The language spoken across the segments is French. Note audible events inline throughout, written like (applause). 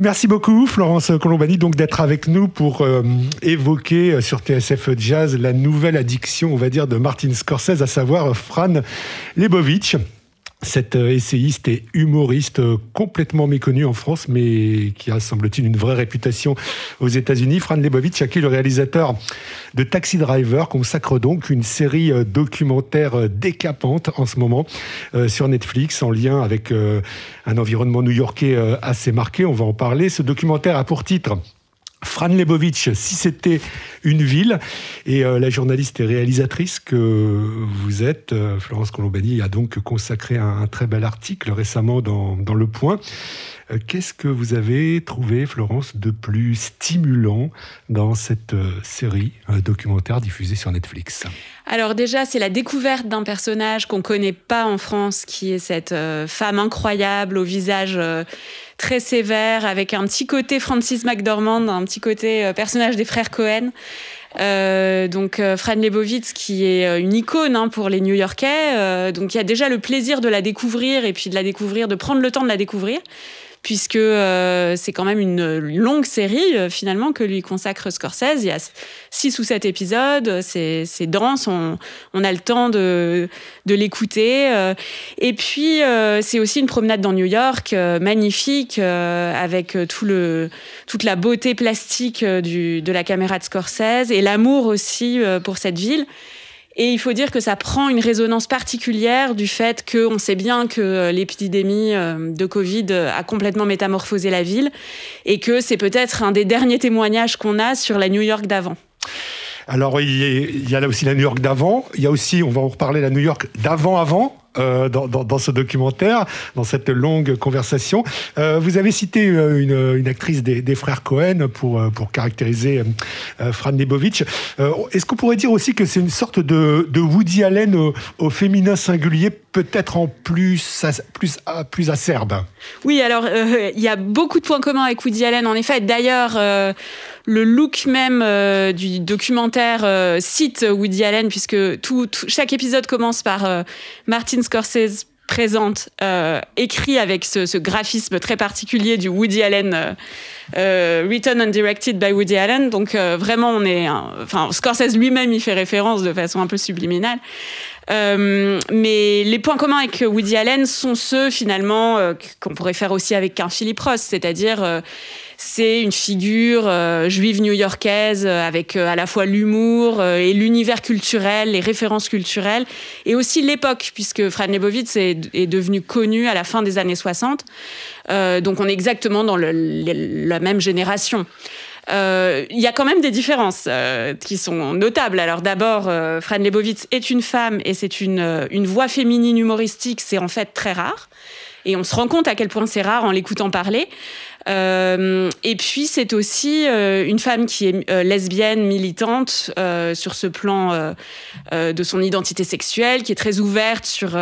Merci beaucoup Florence Colombani donc d'être avec nous pour euh, évoquer euh, sur TSF Jazz la nouvelle addiction, on va dire, de Martin Scorsese, à savoir Fran Lebovitch. Cet euh, essayiste et humoriste complètement méconnu en France, mais qui a, semble-t-il, une vraie réputation aux États-Unis. Fran Lebovitch, à qui le réalisateur de Taxi Driver consacre donc une série documentaire décapante en ce moment sur Netflix, en lien avec un environnement new-yorkais assez marqué. On va en parler. Ce documentaire a pour titre Fran Lebovitch, si c'était une ville. Et euh, la journaliste et réalisatrice que vous êtes, euh, Florence Colombani, a donc consacré un, très bel article récemment dans, Le Point. Euh, qu'est-ce que vous avez trouvé, Florence, de plus stimulant dans cette série documentaire diffusée sur Netflix? Alors déjà, c'est la découverte d'un personnage qu'on ne connaît pas en France, qui est cette femme incroyable au visage très sévère, avec un petit côté Francis McDormand, un petit côté euh, personnage des frères Cohen. Euh, donc euh, Fran Lebowitz qui est une icône hein, pour les New-Yorkais. donc il y a déjà le plaisir de la découvrir et puis de la découvrir, de prendre le temps de la découvrir puisque euh, c'est quand même une longue série euh, finalement que lui consacre Scorsese. Il y a six ou sept épisodes, c'est dense, on, on, a le temps de, de l'écouter. Euh. Et puis c'est aussi une promenade dans New York magnifique avec tout le, toute la beauté plastique du, de la caméra de Scorsese et l'amour aussi pour cette ville. Et il faut dire que ça prend une résonance particulière du fait qu'on sait bien que l'épidémie euh, de Covid a complètement métamorphosé la ville et que c'est peut-être un des derniers témoignages qu'on a sur la New York d'avant. Alors, il y a là aussi la New York d'avant. Il y a aussi, on va en reparler, la New York d'avant-avant. Euh, dans, dans, dans, ce documentaire, dans cette longue conversation. Euh, vous avez cité euh, une, une actrice des, des, frères Cohen pour, euh, pour caractériser euh, Fran Lebovitch. Est-ce qu'on pourrait dire aussi que c'est une sorte de, de Woody Allen au, au féminin singulier, peut-être en plus, plus, plus acerbe? Oui, alors il y a beaucoup de points communs avec Woody Allen, en effet. D'ailleurs, le look même euh, du documentaire euh, cite Woody Allen, puisque tout, chaque épisode commence par euh, Martin Scorsese présente, écrit avec ce, graphisme très particulier du Woody Allen, written and directed by Woody Allen. Donc vraiment, on est, enfin, Scorsese lui-même y fait référence de façon un peu subliminale. mais les points communs avec Woody Allen sont ceux finalement qu'on pourrait faire aussi avec un Philip Ross, c'est-à-dire c'est une figure euh, juive new-yorkaise euh, avec euh, à la fois l'humour et l'univers culturel, les références culturelles, et aussi l'époque, puisque Fran Lebowitz est, devenu connu à la fin des années 60. donc on est exactement dans la même génération. Il y a quand même des différences qui sont notables. Alors d'abord, Fran Lebowitz est une femme et c'est une voix féminine humoristique, c'est en fait très rare. Et on se rend compte à quel point c'est rare en l'écoutant parler. Euh, et puis c'est aussi euh, une femme qui est euh, lesbienne, militante sur ce plan de son identité sexuelle, qui est très ouverte sur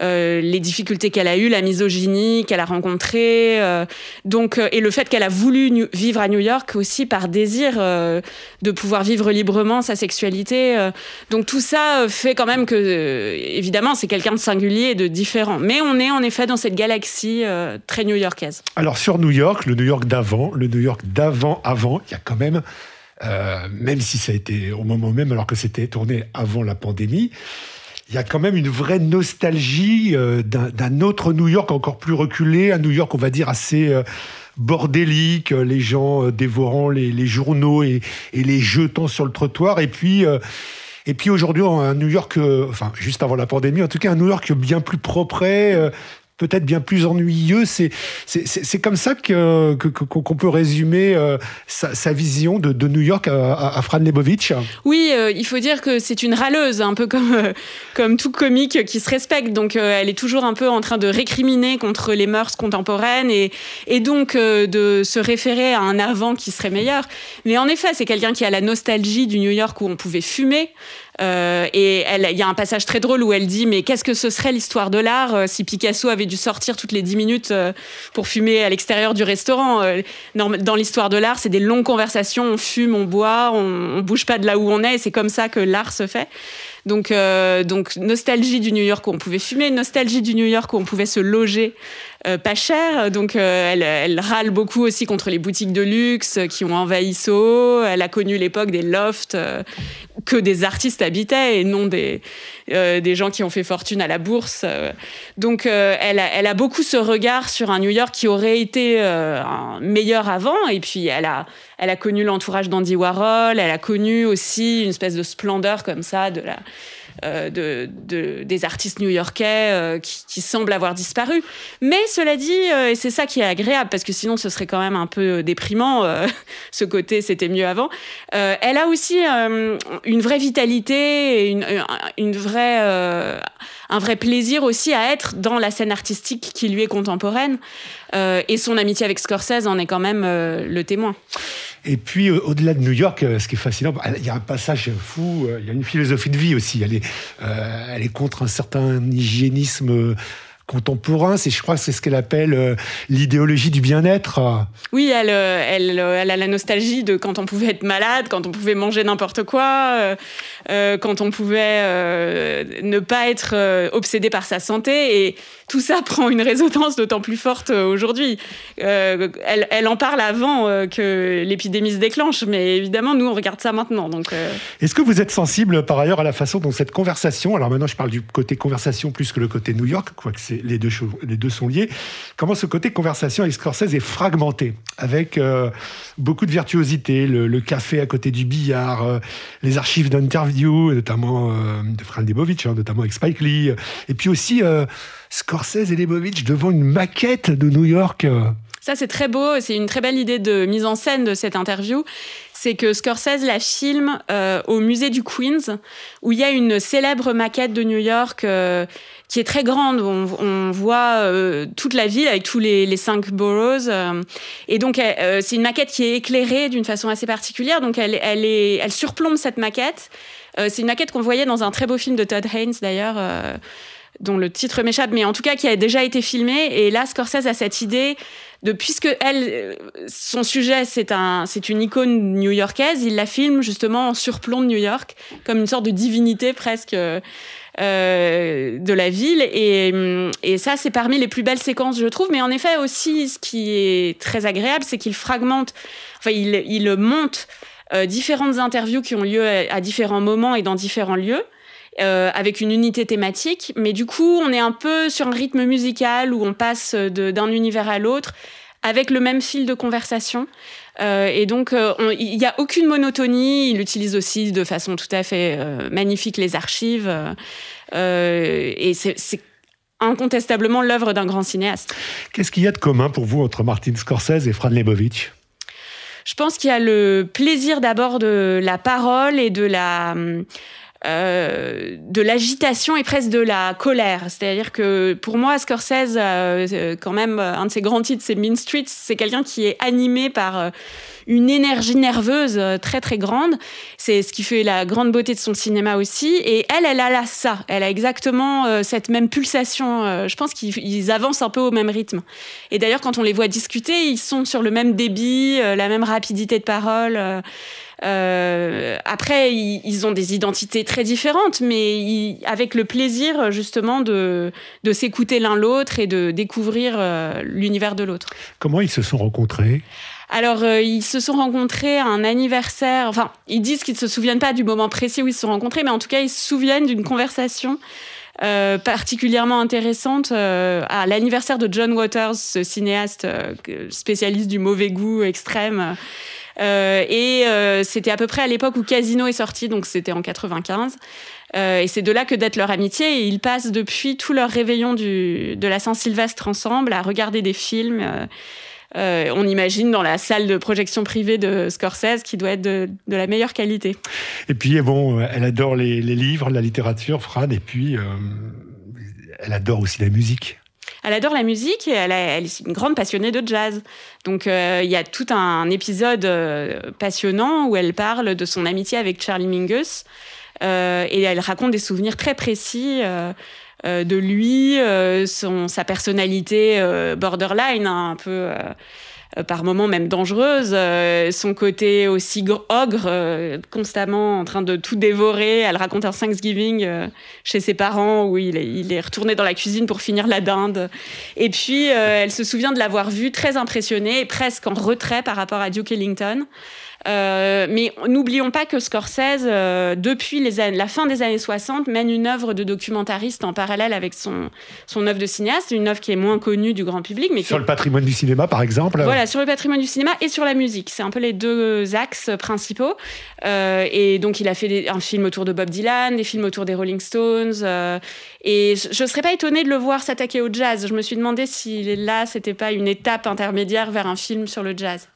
les difficultés qu'elle a eues, la misogynie qu'elle a rencontrée, donc et le fait qu'elle a voulu vivre à New York aussi par désir de pouvoir vivre librement sa sexualité. donc tout ça fait quand même que évidemment c'est quelqu'un de singulier et de différent, mais on est en effet dans cette galaxie très new-yorkaise. Alors sur New York le New York d'avant, le New York d'avant-avant, il y a quand même, euh, même si ça a été au moment même, alors que c'était tourné avant la pandémie, il y a quand même une vraie nostalgie euh, d'un autre New York encore plus reculé, un New York, on va dire, assez euh, bordélique, les gens dévorant les, journaux et, et, les jetant sur le trottoir, et puis... Et puis aujourd'hui, un New York, enfin juste avant la pandémie, en tout cas un New York bien plus propre, peut-être bien plus ennuyeux. C'est comme ça que qu'on peut résumer euh, sa, vision de, New York à, à Fran Lebovitch. Oui, euh, il faut dire que c'est une râleuse, un peu comme euh, comme tout comique qui se respecte. Donc elle est toujours un peu en train de récriminer contre les mœurs contemporaines et et donc de se référer à un avant qui serait meilleur. Mais en effet, c'est quelqu'un qui a la nostalgie du New York où on pouvait fumer. Euh, et il y a un passage très drôle où elle dit mais qu'est-ce que ce serait l'histoire de l'art euh, si Picasso avait dû sortir toutes les 10 minutes euh, pour fumer à l'extérieur du restaurant Dans, l'histoire de l'art, c'est des longues conversations, on fume, on boit, on, on bouge pas de là où on est, et c'est comme ça que l'art se fait. Donc, donc nostalgie du New York où on pouvait fumer, nostalgie du New York où on pouvait se loger euh, pas cher. Donc, euh, elle, râle beaucoup aussi contre les boutiques de luxe qui ont envahi Soho. Elle a connu l'époque des lofts euh, que des artistes habitaient et non des, des gens qui ont fait fortune à la bourse. Donc, elle a, elle, a, beaucoup ce regard sur un New York qui aurait été meilleur avant. Et puis, elle a, elle a connu l'entourage d'Andy Warhol. Elle a connu aussi une espèce de splendeur comme ça de la euh, de, des artistes new-yorkais euh, qui, semblent avoir disparu. Mais cela dit, euh, et c'est ça qui est agréable, parce que sinon ce serait quand même un peu déprimant, (laughs) ce côté c'était mieux avant, elle a aussi une vraie vitalité, et une, une vraie, un vrai plaisir aussi à être dans la scène artistique qui lui est contemporaine. et son amitié avec Scorsese en est quand même le témoin. Et puis, au-delà de New York, euh, ce qui est fascinant, bah, il y a un passage fou, euh, il y a une philosophie de vie aussi. Elle est, euh, contre un certain hygiénisme contemporain. C'est, je crois, c'est ce qu'elle appelle euh, l'idéologie du bien-être. Oui, elle, euh, euh, a la nostalgie de quand on pouvait être malade, quand on pouvait manger n'importe quoi, quand on pouvait ne pas être obsédé par sa santé. Tout ça prend une résonance d'autant plus forte aujourd'hui. Elle, elle, en parle avant que l'épidémie se déclenche, mais évidemment, nous, on regarde ça maintenant. Donc, Est-ce que vous êtes sensible, par ailleurs, à la façon dont cette conversation, alors maintenant, je parle du côté conversation plus que le côté New York, quoi que c'est les deux, les deux sont liés. Comment ce côté conversation avec Scorsese est fragmenté, avec euh, beaucoup de virtuosité, le, café à côté du billard, euh, les archives d'interviews, notamment euh, de Fran hein, notamment avec Spike Lee, et puis aussi Scorsese et Lebovitch devant une maquette de New York. Ça, c'est très beau. C'est une très belle idée de mise en scène de cette interview c'est que Scorsese la filme euh, au musée du Queens, où il y a une célèbre maquette de New York euh, qui est très grande. On, voit euh, toute la ville avec tous les, cinq boroughs. et donc, c'est une maquette qui est éclairée d'une façon assez particulière. Donc, elle surplombe cette maquette. c'est une maquette qu'on voyait dans un très beau film de Todd Haynes, d'ailleurs dont le titre m'échappe, mais en tout cas qui a déjà été filmé. Et là, Scorsese a cette idée de puisque elle, son sujet, c'est un, c'est une icône new-yorkaise, il la filme justement en surplomb de New York, comme une sorte de divinité presque. Euh, de la ville et, et ça c'est parmi les plus belles séquences je trouve mais en effet aussi ce qui est très agréable c'est qu'il fragmente enfin il, il monte euh, différentes interviews qui ont lieu à différents moments et dans différents lieux euh, avec une unité thématique. Mais du coup, on est un peu sur un rythme musical où on passe d'un univers à l'autre avec le même fil de conversation. Euh, et donc, euh, il n'y a aucune monotonie. Il utilise aussi de façon tout à fait magnifique les archives. et c'est incontestablement l'œuvre d'un grand cinéaste. Qu'est-ce qu'il y a de commun pour vous entre Martin Scorsese et Fran Lebowitz? Je pense qu'il y a le plaisir d'abord de la parole et de la euh, de l'agitation et presque de la colère. C'est-à-dire que pour moi, Scorsese, euh, quand même, un de ses grands titres, c'est Mean Streets. C'est quelqu'un qui est animé par euh, une énergie nerveuse très très grande. C'est ce qui fait la grande beauté de son cinéma aussi. Et elle, elle a là ça. Elle a exactement cette même pulsation. je pense qu'ils avancent un peu au même rythme. Et d'ailleurs, quand on les voit discuter, ils sont sur le même débit, la même rapidité de parole. Euh, après, ils, ont des identités très différentes, mais avec le plaisir justement de, de s'écouter l'un l'autre et de découvrir euh, l'univers de l'autre. Comment ils se sont rencontrés? Alors, euh, ils se sont rencontrés à un anniversaire. Enfin, ils disent qu'ils ne se souviennent pas du moment précis où ils se sont rencontrés, mais en tout cas, ils se souviennent d'une conversation particulièrement intéressante à l'anniversaire de John Waters, ce cinéaste spécialiste du mauvais goût extrême. Euh, et euh, c'était à peu près à l'époque où Casino est sorti, donc c'était en 95. Euh, et c'est de là que date leur amitié. Et ils passent depuis tout leur réveillon de la Saint-Sylvestre ensemble à regarder des films. on imagine dans la salle de projection privée de Scorsese qui doit être de, la meilleure qualité. Et puis, bon, elle adore les livres, la littérature, Fran, et puis elle adore aussi la musique. Elle adore la musique et elle, est une grande passionnée de jazz. Donc euh, il y a tout un épisode euh, passionnant où elle parle de son amitié avec Charlie Mingus. et elle raconte des souvenirs très précis. de lui, son, sa personnalité borderline, hein, un peu euh, par moments même dangereuse, euh, son côté aussi ogre, euh, constamment en train de tout dévorer. Elle raconte un Thanksgiving chez ses parents où il est, il est, retourné dans la cuisine pour finir la dinde. Et puis, elle se souvient de l'avoir vu très impressionné et presque en retrait par rapport à Duke Ellington. Euh, mais n'oublions pas que Scorsese, euh, depuis les la fin des années 60, mène une œuvre de documentariste en parallèle avec son, son œuvre de cinéaste, une œuvre qui est moins connue du grand public. Mais sur le patrimoine du cinéma, par exemple Voilà, sur le patrimoine du cinéma et sur la musique. C'est un peu les deux axes principaux. Euh, et donc, il a fait un film autour de Bob Dylan, des films autour des Rolling Stones. et je ne serais pas étonnée de le voir s'attaquer au jazz. Je me suis demandé si là, c'était pas une étape intermédiaire vers un film sur le jazz.